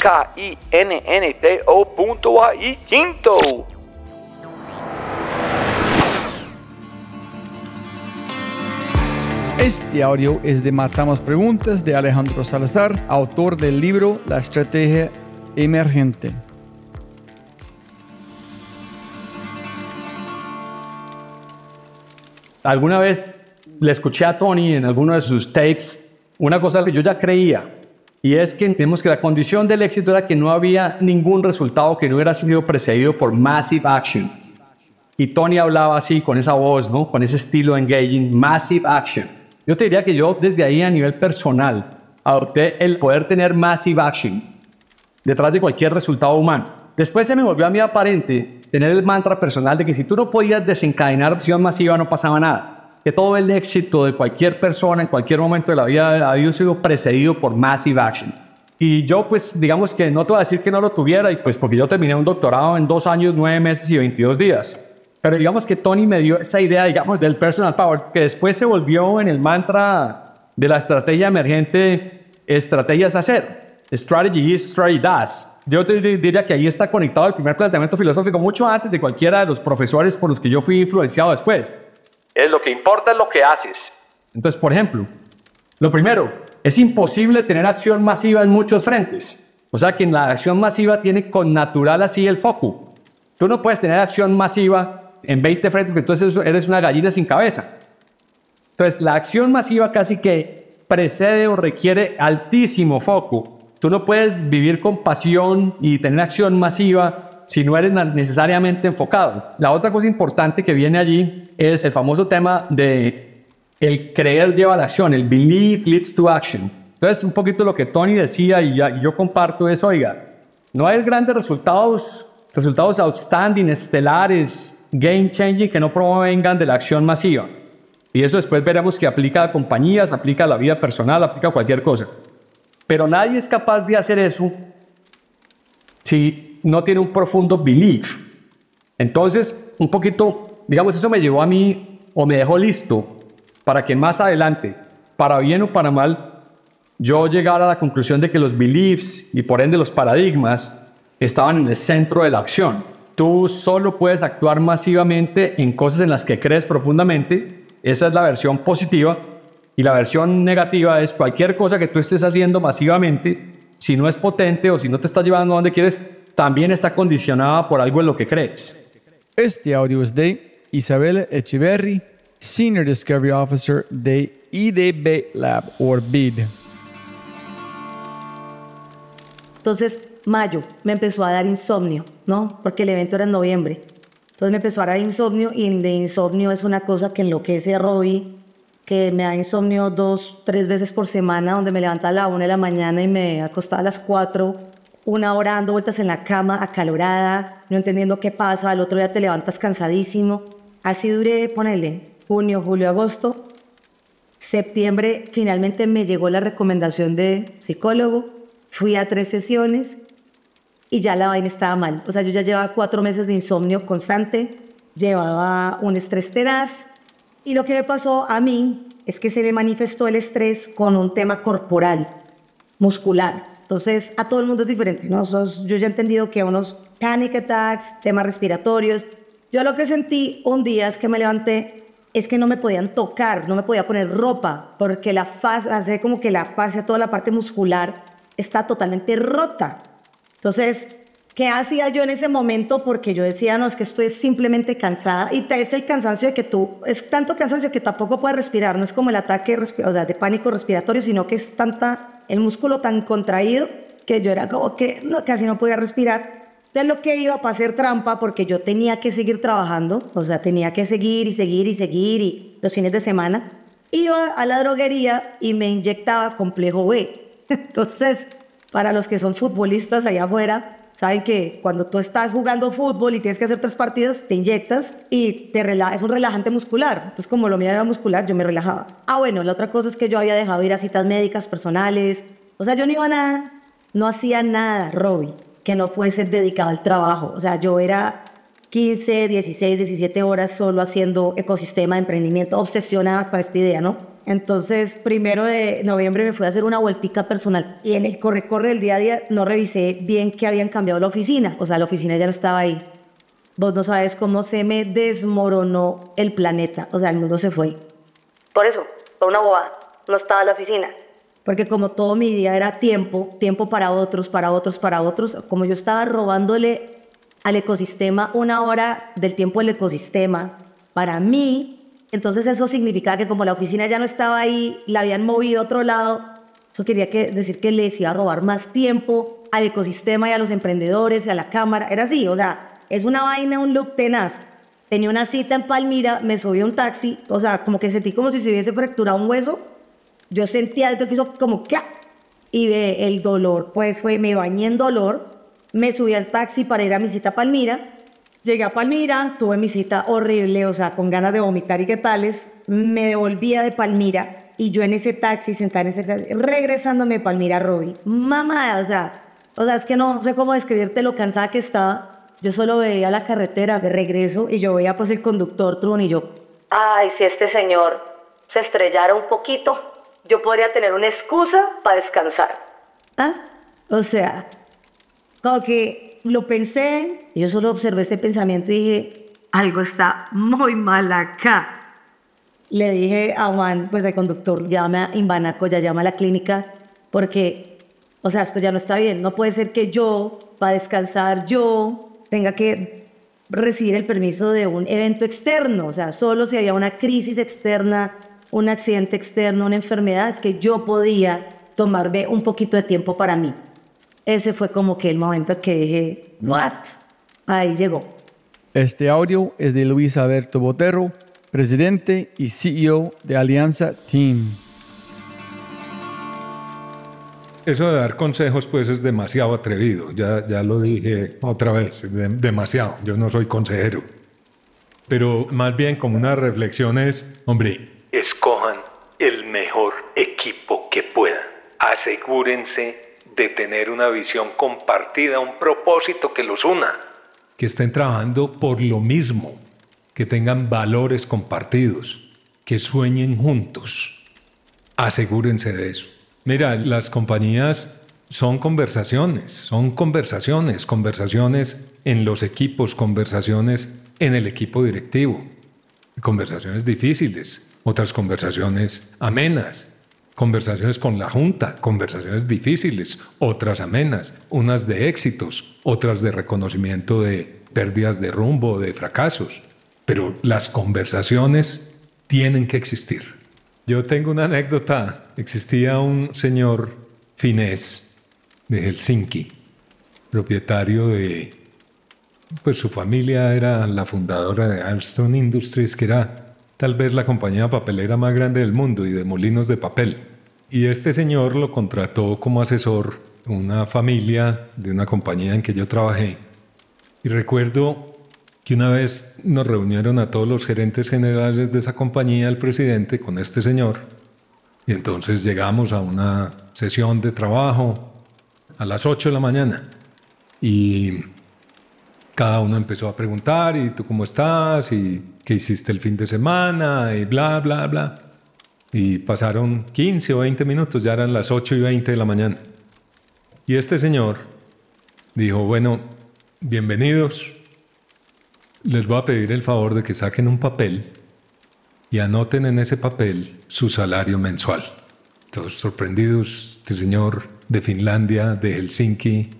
K-I-N-N-T-O.ai Quinto. Este audio es de Matamos Preguntas de Alejandro Salazar, autor del libro La Estrategia Emergente. Alguna vez le escuché a Tony en alguno de sus tapes una cosa que yo ya creía, y es que entendemos que la condición del éxito era que no había ningún resultado que no hubiera sido precedido por massive action. Y Tony hablaba así, con esa voz, ¿no? con ese estilo engaging, massive action. Yo te diría que yo desde ahí a nivel personal adopté el poder tener massive action detrás de cualquier resultado humano. Después se me volvió a mí aparente tener el mantra personal de que si tú no podías desencadenar acción masiva no pasaba nada que todo el éxito de cualquier persona en cualquier momento de la vida ha sido precedido por massive action. Y yo, pues, digamos que no te voy a decir que no lo tuviera, y pues porque yo terminé un doctorado en dos años, nueve meses y 22 días. Pero digamos que Tony me dio esa idea, digamos, del personal power, que después se volvió en el mantra de la estrategia emergente, estrategias hacer. Strategy is, strategy does. Yo diría que ahí está conectado el primer planteamiento filosófico mucho antes de cualquiera de los profesores por los que yo fui influenciado después. Es lo que importa es lo que haces. Entonces, por ejemplo, lo primero, es imposible tener acción masiva en muchos frentes. O sea que en la acción masiva tiene con natural así el foco. Tú no puedes tener acción masiva en 20 frentes, porque entonces eres una gallina sin cabeza. Entonces, la acción masiva casi que precede o requiere altísimo foco. Tú no puedes vivir con pasión y tener acción masiva si no eres necesariamente enfocado. La otra cosa importante que viene allí es el famoso tema de el creer lleva a la acción, el believe leads to action. Entonces, un poquito lo que Tony decía y, yo comparto es, oiga, no hay grandes resultados, resultados outstanding, estelares, game changing que no provengan de la acción masiva. Y eso después veremos que aplica a compañías, aplica a la vida personal, aplica a cualquier cosa. Pero nadie es capaz de hacer eso si no tiene un profundo belief. Entonces, un poquito, digamos, eso me llevó a mí o me dejó listo para que más adelante, para bien o para mal, yo llegara a la conclusión de que los beliefs y por ende los paradigmas estaban en el centro de la acción. Tú solo puedes actuar masivamente en cosas en las que crees profundamente. Esa es la versión positiva y la versión negativa es cualquier cosa que tú estés haciendo masivamente, si no es potente o si no te está llevando a donde quieres, también está condicionada por algo en lo que crees. Este audio es de Isabel Echeverry, Senior Discovery Officer de IDB Lab or BID. Entonces, mayo me empezó a dar insomnio, ¿no? Porque el evento era en noviembre. Entonces me empezó a dar insomnio y de insomnio es una cosa que enloquece a Robbie que me da insomnio dos, tres veces por semana, donde me levanta a la una de la mañana y me acostaba a las cuatro, una hora dando vueltas en la cama, acalorada, no entendiendo qué pasa, al otro día te levantas cansadísimo. Así duré, ponele, junio, julio, agosto. Septiembre finalmente me llegó la recomendación de psicólogo, fui a tres sesiones y ya la vaina estaba mal. O sea, yo ya llevaba cuatro meses de insomnio constante, llevaba un estrés tenaz, y lo que me pasó a mí es que se me manifestó el estrés con un tema corporal, muscular. Entonces, a todo el mundo es diferente, ¿no? yo ya he entendido que unos panic attacks, temas respiratorios. Yo lo que sentí un día es que me levanté, es que no me podían tocar, no me podía poner ropa, porque la fase, hace como que la fase, toda la parte muscular está totalmente rota. Entonces, ¿Qué hacía yo en ese momento? Porque yo decía, no, es que estoy simplemente cansada. Y es el cansancio de que tú, es tanto cansancio que tampoco puedes respirar. No es como el ataque o sea, de pánico respiratorio, sino que es tanta, el músculo tan contraído que yo era como que no, casi no podía respirar. Entonces lo que iba para hacer trampa, porque yo tenía que seguir trabajando, o sea, tenía que seguir y seguir y seguir y los fines de semana, iba a la droguería y me inyectaba complejo B. Entonces, para los que son futbolistas allá afuera, Saben que cuando tú estás jugando fútbol y tienes que hacer tres partidos, te inyectas y te relaja, es un relajante muscular. Entonces, como lo mío era muscular, yo me relajaba. Ah, bueno, la otra cosa es que yo había dejado ir a citas médicas personales. O sea, yo no iba a nada, no hacía nada, Robbie, que no fuese dedicado al trabajo. O sea, yo era 15, 16, 17 horas solo haciendo ecosistema de emprendimiento, obsesionada con esta idea, ¿no? Entonces, primero de noviembre me fui a hacer una vueltica personal y en el corre-corre del día a día no revisé bien que habían cambiado la oficina. O sea, la oficina ya no estaba ahí. Vos no sabes cómo se me desmoronó el planeta. O sea, el mundo se fue. Por eso, fue una bobada. No estaba la oficina. Porque como todo mi día era tiempo, tiempo para otros, para otros, para otros, como yo estaba robándole al ecosistema una hora del tiempo del ecosistema, para mí entonces eso significaba que como la oficina ya no estaba ahí, la habían movido a otro lado, eso quería que, decir que les iba a robar más tiempo al ecosistema y a los emprendedores y a la cámara. Era así, o sea, es una vaina, un look tenaz. Tenía una cita en Palmira, me subí a un taxi, o sea, como que sentí como si se hubiese fracturado un hueso. Yo sentía dentro que hizo como ¡clac! Y ve el dolor, pues fue, me bañé en dolor, me subí al taxi para ir a mi cita a Palmira Llegué a Palmira, tuve mi cita horrible, o sea, con ganas de vomitar y qué tales. Me devolvía de Palmira y yo en ese taxi, sentada en ese taxi, regresándome de Palmira, Robbie. Mamá, o sea, o sea, es que no sé cómo describirte lo cansada que estaba. Yo solo veía la carretera de regreso y yo veía pues el conductor Trun y yo, ay, si este señor se estrellara un poquito, yo podría tener una excusa para descansar. ¿Ah? O sea, como que lo pensé, yo solo observé ese pensamiento y dije, algo está muy mal acá. Le dije a Juan, pues al conductor, llame a Imbanaco, ya llama a la clínica, porque, o sea, esto ya no está bien. No puede ser que yo, para descansar, yo tenga que recibir el permiso de un evento externo, o sea, solo si había una crisis externa, un accidente externo, una enfermedad, es que yo podía tomarme un poquito de tiempo para mí. Ese fue como que el momento que dije, what? Ahí llegó. Este audio es de Luis Alberto Botero, presidente y CEO de Alianza Team. Eso de dar consejos pues es demasiado atrevido, ya, ya lo dije otra vez, demasiado, yo no soy consejero. Pero más bien como una reflexión es, hombre, escojan el mejor equipo que puedan, asegúrense de tener una visión compartida, un propósito que los una, que estén trabajando por lo mismo, que tengan valores compartidos, que sueñen juntos, asegúrense de eso. Mira, las compañías son conversaciones, son conversaciones, conversaciones en los equipos, conversaciones en el equipo directivo, conversaciones difíciles, otras conversaciones amenas, conversaciones con la junta, conversaciones difíciles, otras amenas, unas de éxitos, otras de reconocimiento de pérdidas de rumbo, de fracasos. Pero las conversaciones tienen que existir. Yo tengo una anécdota. Existía un señor finés de Helsinki, propietario de... Pues su familia era la fundadora de Alstom Industries, que era tal vez la compañía papelera más grande del mundo y de molinos de papel. Y este señor lo contrató como asesor una familia de una compañía en que yo trabajé. Y recuerdo que una vez nos reunieron a todos los gerentes generales de esa compañía, el presidente, con este señor, y entonces llegamos a una sesión de trabajo a las 8 de la mañana y cada uno empezó a preguntar, ¿y tú cómo estás? ¿Y qué hiciste el fin de semana? Y bla, bla, bla. Y pasaron 15 o 20 minutos, ya eran las 8 y 20 de la mañana. Y este señor dijo, bueno, bienvenidos, les voy a pedir el favor de que saquen un papel y anoten en ese papel su salario mensual. Todos sorprendidos, este señor de Finlandia, de Helsinki,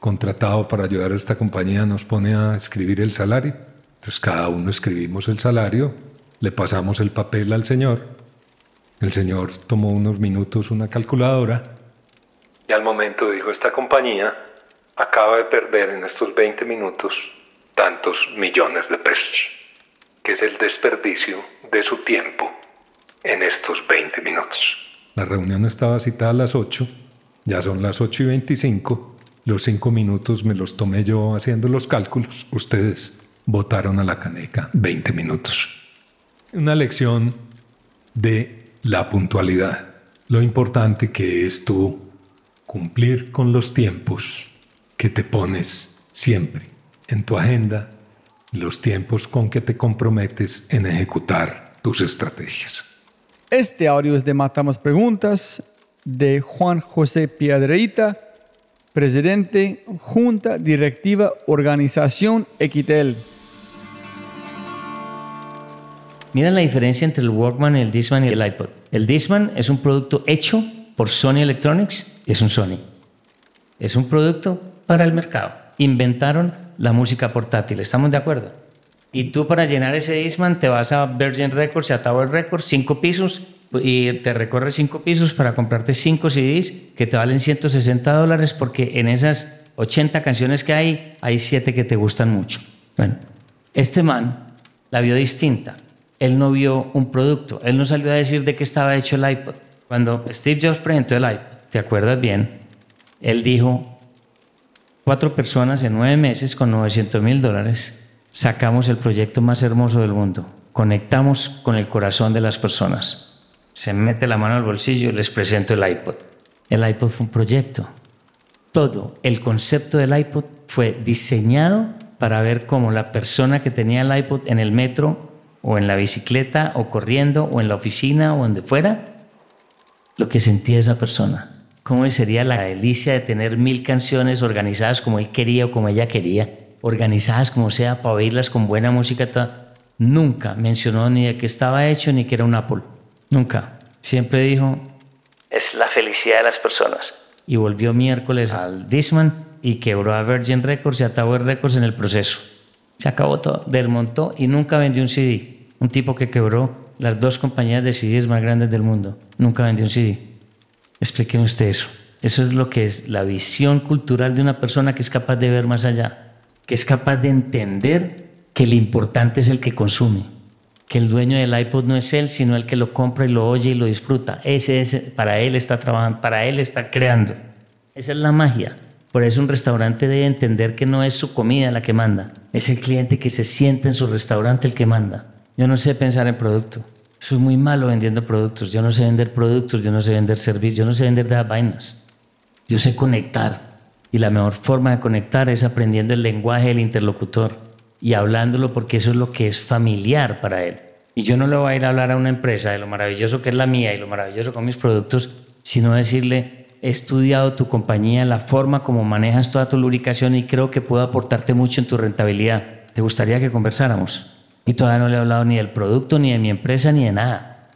contratado para ayudar a esta compañía, nos pone a escribir el salario. Entonces cada uno escribimos el salario, le pasamos el papel al señor. El señor tomó unos minutos una calculadora y al momento dijo, esta compañía acaba de perder en estos 20 minutos tantos millones de pesos, que es el desperdicio de su tiempo en estos 20 minutos. La reunión estaba citada a las 8, ya son las 8 y 25, los 5 minutos me los tomé yo haciendo los cálculos, ustedes votaron a la caneca 20 minutos. Una lección de la puntualidad, lo importante que es tú cumplir con los tiempos que te pones siempre en tu agenda los tiempos con que te comprometes en ejecutar tus estrategias. Este audio es de Matamos Preguntas de Juan José Piedreita, presidente, Junta Directiva, Organización Equitel. Mira la diferencia entre el Walkman, el Discman y el iPod. El Discman es un producto hecho por Sony Electronics, es un Sony. Es un producto para el mercado. Inventaron la música portátil. ¿Estamos de acuerdo? Y tú para llenar ese Discman te vas a Virgin Records y a Tower Records, cinco pisos, y te recorres cinco pisos para comprarte cinco CDs que te valen 160 dólares porque en esas 80 canciones que hay, hay siete que te gustan mucho. Bueno, este man la vio distinta. Él no vio un producto. Él no salió a decir de qué estaba hecho el iPod. Cuando Steve Jobs presentó el iPod, ¿te acuerdas bien? Él dijo, cuatro personas en nueve meses con 900 mil dólares sacamos el proyecto más hermoso del mundo. Conectamos con el corazón de las personas. Se mete la mano al bolsillo y les presento el iPod. El iPod fue un proyecto. Todo el concepto del iPod fue diseñado para ver cómo la persona que tenía el iPod en el metro o en la bicicleta o corriendo o en la oficina o donde fuera, lo que sentía esa persona cómo sería la delicia de tener mil canciones organizadas como él quería o como ella quería, organizadas como sea para oírlas con buena música. Nunca mencionó ni de qué estaba hecho ni que era un Apple. Nunca. Siempre dijo, es la felicidad de las personas. Y volvió miércoles al Disman y quebró a Virgin Records y a Tower Records en el proceso. Se acabó todo. Desmontó y nunca vendió un CD. Un tipo que quebró las dos compañías de CDs más grandes del mundo. Nunca vendió un CD. Explíqueme usted eso. Eso es lo que es la visión cultural de una persona que es capaz de ver más allá, que es capaz de entender que lo importante es el que consume, que el dueño del iPod no es él, sino el que lo compra y lo oye y lo disfruta. Ese es, para él está trabajando, para él está creando. Esa es la magia. Por eso un restaurante debe entender que no es su comida la que manda, es el cliente que se siente en su restaurante el que manda. Yo no sé pensar en producto. Soy muy malo vendiendo productos. Yo no sé vender productos, yo no sé vender servicios, yo no sé vender vainas. Yo sé conectar. Y la mejor forma de conectar es aprendiendo el lenguaje del interlocutor y hablándolo porque eso es lo que es familiar para él. Y yo no le voy a ir a hablar a una empresa de lo maravilloso que es la mía y lo maravilloso con mis productos, sino decirle, he estudiado tu compañía, la forma como manejas toda tu lubricación y creo que puedo aportarte mucho en tu rentabilidad. ¿Te gustaría que conversáramos? Y todavía no le he hablado ni del producto, ni de mi empresa, ni de nada.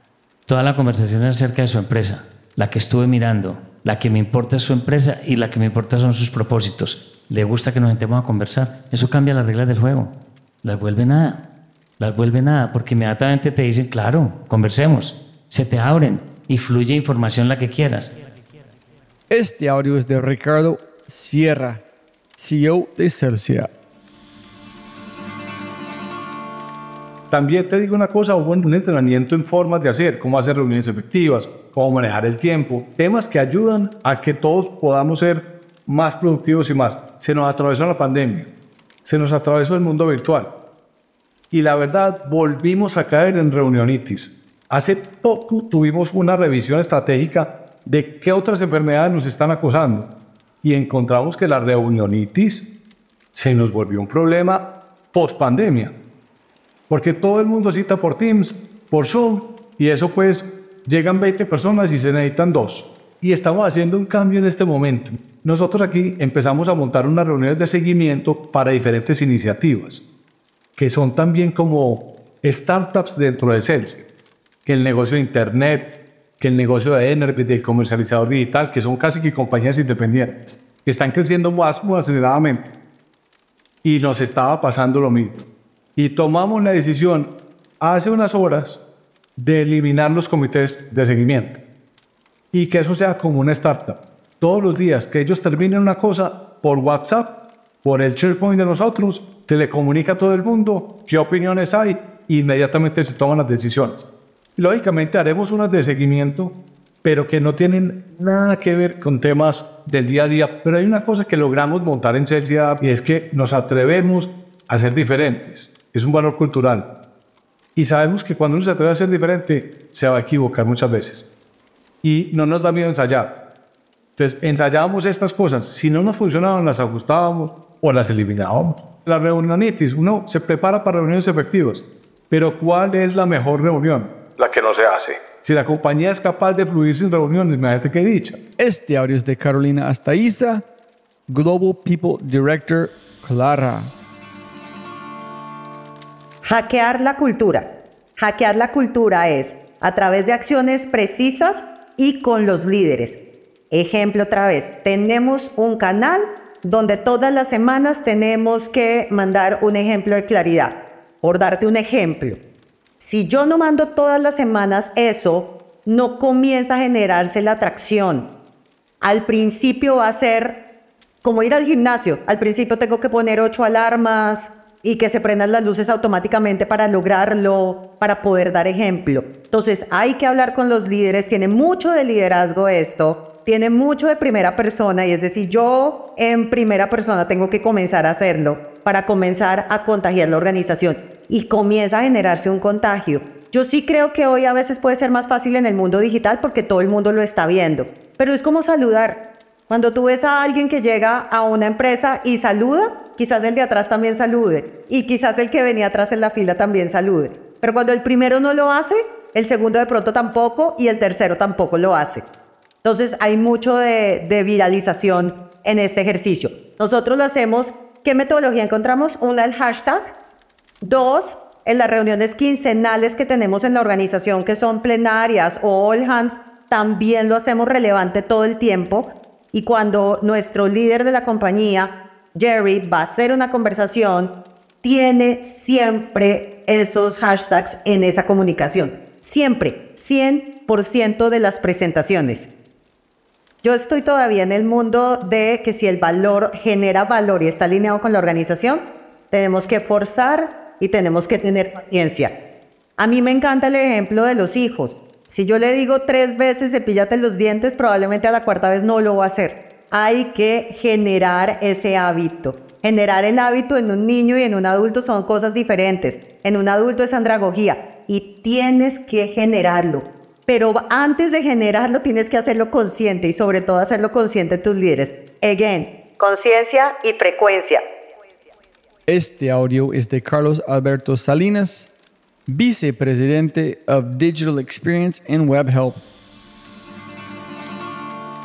Toda la conversación es acerca de su empresa, la que estuve mirando, la que me importa es su empresa y la que me importa son sus propósitos. Le gusta que nos sentemos a conversar. Eso cambia las reglas del juego. Las vuelve nada. Las vuelve nada porque inmediatamente te dicen, claro, conversemos. Se te abren y fluye información la que quieras. Este audio es de Ricardo Sierra, CEO de Celsia. También te digo una cosa, hubo un entrenamiento en formas de hacer, cómo hacer reuniones efectivas, cómo manejar el tiempo, temas que ayudan a que todos podamos ser más productivos y más. Se nos atravesó la pandemia, se nos atravesó el mundo virtual y la verdad volvimos a caer en reunionitis. Hace poco tuvimos una revisión estratégica de qué otras enfermedades nos están acosando y encontramos que la reunionitis se nos volvió un problema post pandemia. Porque todo el mundo cita por Teams, por Zoom, y eso pues llegan 20 personas y se necesitan dos. Y estamos haciendo un cambio en este momento. Nosotros aquí empezamos a montar unas reuniones de seguimiento para diferentes iniciativas, que son también como startups dentro de Celsius, que el negocio de Internet, que el negocio de Energy, del comercializador digital, que son casi que compañías independientes, que están creciendo más, muy aceleradamente. Y nos estaba pasando lo mismo y tomamos la decisión hace unas horas de eliminar los comités de seguimiento y que eso sea como una startup. Todos los días que ellos terminen una cosa por WhatsApp, por el SharePoint de nosotros, se le comunica a todo el mundo qué opiniones hay e inmediatamente se toman las decisiones. Lógicamente haremos unas de seguimiento, pero que no tienen nada que ver con temas del día a día. Pero hay una cosa que logramos montar en Celsius y es que nos atrevemos a ser diferentes es un valor cultural. Y sabemos que cuando uno se atreve a ser diferente, se va a equivocar muchas veces. Y no nos da miedo ensayar. Entonces, ensayábamos estas cosas. Si no nos funcionaban, las ajustábamos o las eliminábamos. La reunionitis, uno se prepara para reuniones efectivas. Pero ¿cuál es la mejor reunión? La que no se hace. Si la compañía es capaz de fluir sin reuniones, imagínate qué dicha. Este audio es de Carolina Astaiza, Global People Director Clara. Hackear la cultura. Hackear la cultura es a través de acciones precisas y con los líderes. Ejemplo otra vez, tenemos un canal donde todas las semanas tenemos que mandar un ejemplo de claridad. Por darte un ejemplo, si yo no mando todas las semanas eso, no comienza a generarse la atracción. Al principio va a ser como ir al gimnasio. Al principio tengo que poner ocho alarmas, y que se prendan las luces automáticamente para lograrlo, para poder dar ejemplo. Entonces hay que hablar con los líderes, tiene mucho de liderazgo esto, tiene mucho de primera persona y es decir, yo en primera persona tengo que comenzar a hacerlo para comenzar a contagiar la organización y comienza a generarse un contagio. Yo sí creo que hoy a veces puede ser más fácil en el mundo digital porque todo el mundo lo está viendo, pero es como saludar. Cuando tú ves a alguien que llega a una empresa y saluda, quizás el de atrás también salude y quizás el que venía atrás en la fila también salude. Pero cuando el primero no lo hace, el segundo de pronto tampoco y el tercero tampoco lo hace. Entonces hay mucho de, de viralización en este ejercicio. Nosotros lo hacemos, ¿qué metodología encontramos? Una, el hashtag. Dos, en las reuniones quincenales que tenemos en la organización, que son plenarias o all hands, también lo hacemos relevante todo el tiempo y cuando nuestro líder de la compañía, Jerry, va a hacer una conversación, tiene siempre esos hashtags en esa comunicación. Siempre, 100% de las presentaciones. Yo estoy todavía en el mundo de que si el valor genera valor y está alineado con la organización, tenemos que forzar y tenemos que tener paciencia. A mí me encanta el ejemplo de los hijos. Si yo le digo tres veces cepíllate los dientes, probablemente a la cuarta vez no lo va a hacer. Hay que generar ese hábito. Generar el hábito en un niño y en un adulto son cosas diferentes. En un adulto es andragogía y tienes que generarlo. Pero antes de generarlo tienes que hacerlo consciente y sobre todo hacerlo consciente tus líderes. Again, conciencia y frecuencia. Este audio es de Carlos Alberto Salinas, vicepresidente of Digital Experience en WebHelp.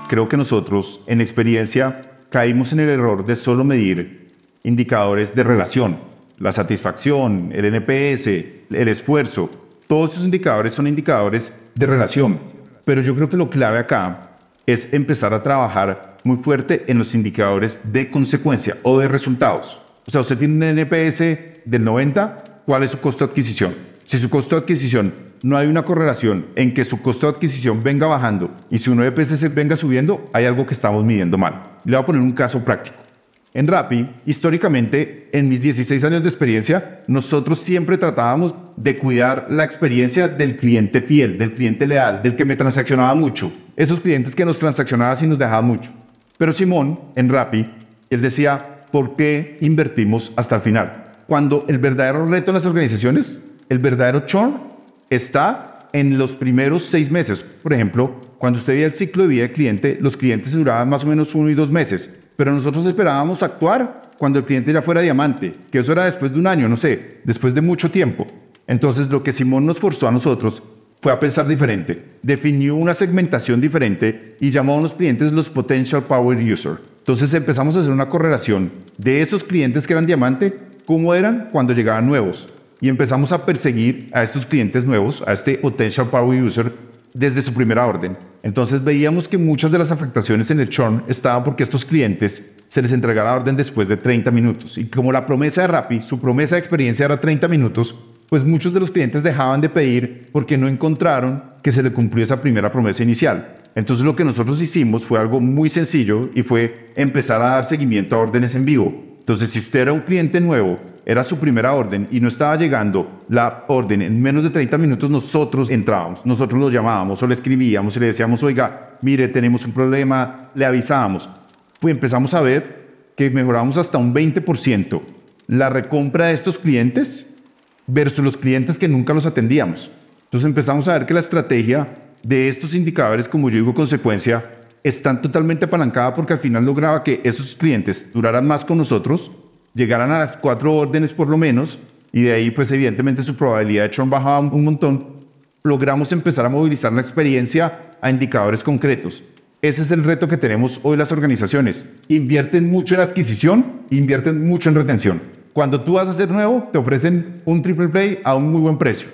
Creo que nosotros en experiencia caímos en el error de solo medir indicadores de relación, la satisfacción, el NPS, el esfuerzo. Todos esos indicadores son indicadores de relación. Pero yo creo que lo clave acá es empezar a trabajar muy fuerte en los indicadores de consecuencia o de resultados. O sea, usted tiene un NPS del 90, ¿cuál es su costo de adquisición? Si su costo de adquisición no hay una correlación en que su costo de adquisición venga bajando y su NPS se venga subiendo, hay algo que estamos midiendo mal. Le voy a poner un caso práctico. En Rappi, históricamente, en mis 16 años de experiencia, nosotros siempre tratábamos de cuidar la experiencia del cliente fiel, del cliente leal, del que me transaccionaba mucho. Esos clientes que nos transaccionaban y nos dejaban mucho. Pero Simón, en Rappi, él decía, ¿por qué invertimos hasta el final? Cuando el verdadero reto en las organizaciones, el verdadero churn, está en los primeros seis meses. Por ejemplo, cuando usted veía el ciclo de vida del cliente, los clientes duraban más o menos uno y dos meses, pero nosotros esperábamos actuar cuando el cliente ya fuera diamante, que eso era después de un año, no sé, después de mucho tiempo. Entonces lo que Simón nos forzó a nosotros fue a pensar diferente, definió una segmentación diferente y llamó a los clientes los Potential Power User. Entonces empezamos a hacer una correlación de esos clientes que eran diamante, cómo eran cuando llegaban nuevos. Y empezamos a perseguir a estos clientes nuevos, a este Potential Power User, desde su primera orden. Entonces veíamos que muchas de las afectaciones en el churn estaban porque estos clientes se les entregaba la orden después de 30 minutos. Y como la promesa de Rappi, su promesa de experiencia era 30 minutos, pues muchos de los clientes dejaban de pedir porque no encontraron que se le cumplió esa primera promesa inicial. Entonces lo que nosotros hicimos fue algo muy sencillo y fue empezar a dar seguimiento a órdenes en vivo. Entonces si usted era un cliente nuevo, era su primera orden y no estaba llegando la orden en menos de 30 minutos, nosotros entrábamos, nosotros lo llamábamos o le escribíamos y le decíamos, oiga, mire, tenemos un problema, le avisábamos. Pues empezamos a ver que mejoramos hasta un 20% la recompra de estos clientes versus los clientes que nunca los atendíamos. Entonces empezamos a ver que la estrategia de estos indicadores, como yo digo, consecuencia, están totalmente apalancada porque al final lograba que esos clientes duraran más con nosotros, llegaran a las cuatro órdenes por lo menos, y de ahí pues evidentemente su probabilidad de churn bajaba un montón. Logramos empezar a movilizar la experiencia a indicadores concretos. Ese es el reto que tenemos hoy las organizaciones. Invierten mucho en adquisición, invierten mucho en retención. Cuando tú vas a hacer nuevo, te ofrecen un triple play a un muy buen precio.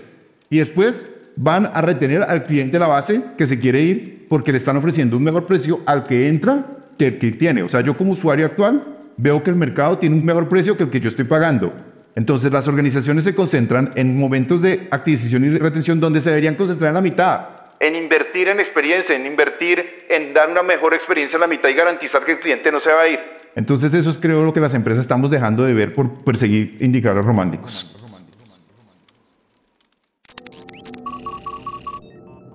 Y después van a retener al cliente de la base que se quiere ir porque le están ofreciendo un mejor precio al que entra que el que tiene. O sea, yo como usuario actual veo que el mercado tiene un mejor precio que el que yo estoy pagando. Entonces las organizaciones se concentran en momentos de adquisición y retención donde se deberían concentrar en la mitad. En invertir en experiencia, en invertir en dar una mejor experiencia a la mitad y garantizar que el cliente no se va a ir. Entonces eso es creo lo que las empresas estamos dejando de ver por perseguir indicadores románticos.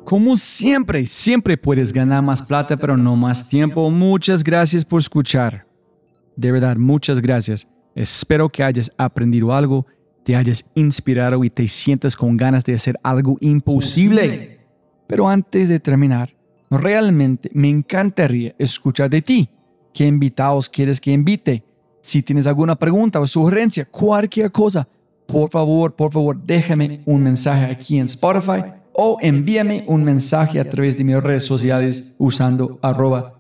Como siempre, siempre puedes ganar más plata, pero no más tiempo. Muchas gracias por escuchar. De verdad, muchas gracias. Espero que hayas aprendido algo, te hayas inspirado y te sientas con ganas de hacer algo imposible. Pero antes de terminar, realmente me encantaría escuchar de ti. ¿Qué invitados quieres que invite? Si tienes alguna pregunta o sugerencia, cualquier cosa, por favor, por favor, déjame un mensaje aquí en Spotify o envíame un mensaje a través de mis redes sociales usando arroba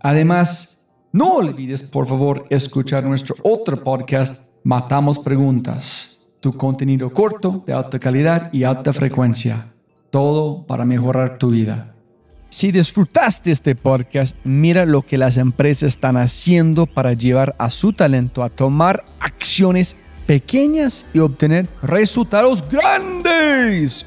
Además, no olvides, por favor, escuchar nuestro otro podcast, Matamos Preguntas, tu contenido corto, de alta calidad y alta frecuencia. Todo para mejorar tu vida. Si disfrutaste este podcast, mira lo que las empresas están haciendo para llevar a su talento a tomar acciones pequeñas y obtener resultados grandes.